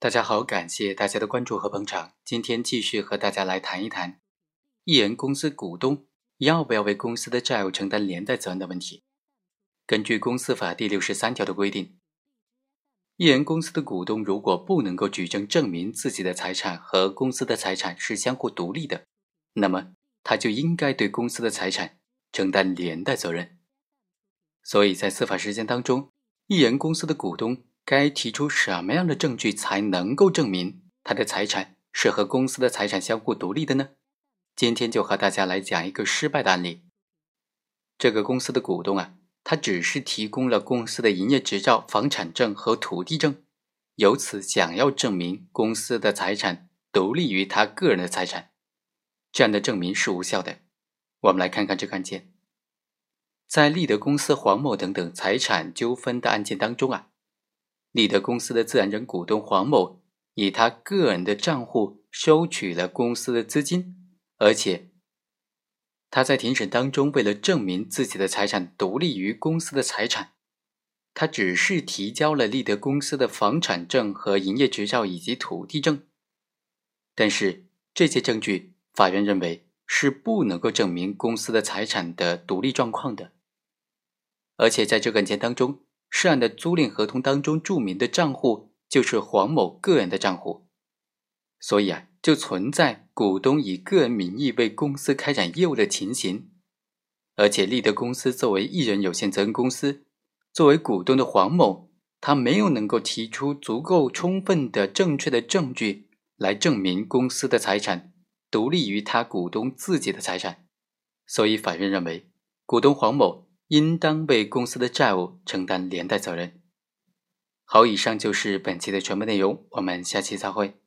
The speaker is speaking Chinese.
大家好，感谢大家的关注和捧场。今天继续和大家来谈一谈，艺人公司股东要不要为公司的债务承担连带责任的问题。根据公司法第六十三条的规定，艺人公司的股东如果不能够举证证明自己的财产和公司的财产是相互独立的，那么他就应该对公司的财产承担连带责任。所以在司法实践当中，艺人公司的股东。该提出什么样的证据才能够证明他的财产是和公司的财产相互独立的呢？今天就和大家来讲一个失败的案例。这个公司的股东啊，他只是提供了公司的营业执照、房产证和土地证，由此想要证明公司的财产独立于他个人的财产，这样的证明是无效的。我们来看看这个案件，在立德公司黄某等等财产纠纷的案件当中啊。立德公司的自然人股东黄某以他个人的账户收取了公司的资金，而且他在庭审当中为了证明自己的财产独立于公司的财产，他只是提交了立德公司的房产证和营业执照以及土地证，但是这些证据法院认为是不能够证明公司的财产的独立状况的，而且在这个案件当中。涉案的租赁合同当中注明的账户就是黄某个人的账户，所以啊，就存在股东以个人名义为公司开展业务的情形。而且立德公司作为一人有限责任公司，作为股东的黄某，他没有能够提出足够充分的正确的证据来证明公司的财产独立于他股东自己的财产，所以法院认为股东黄某。应当为公司的债务承担连带责任。好，以上就是本期的全部内容，我们下期再会。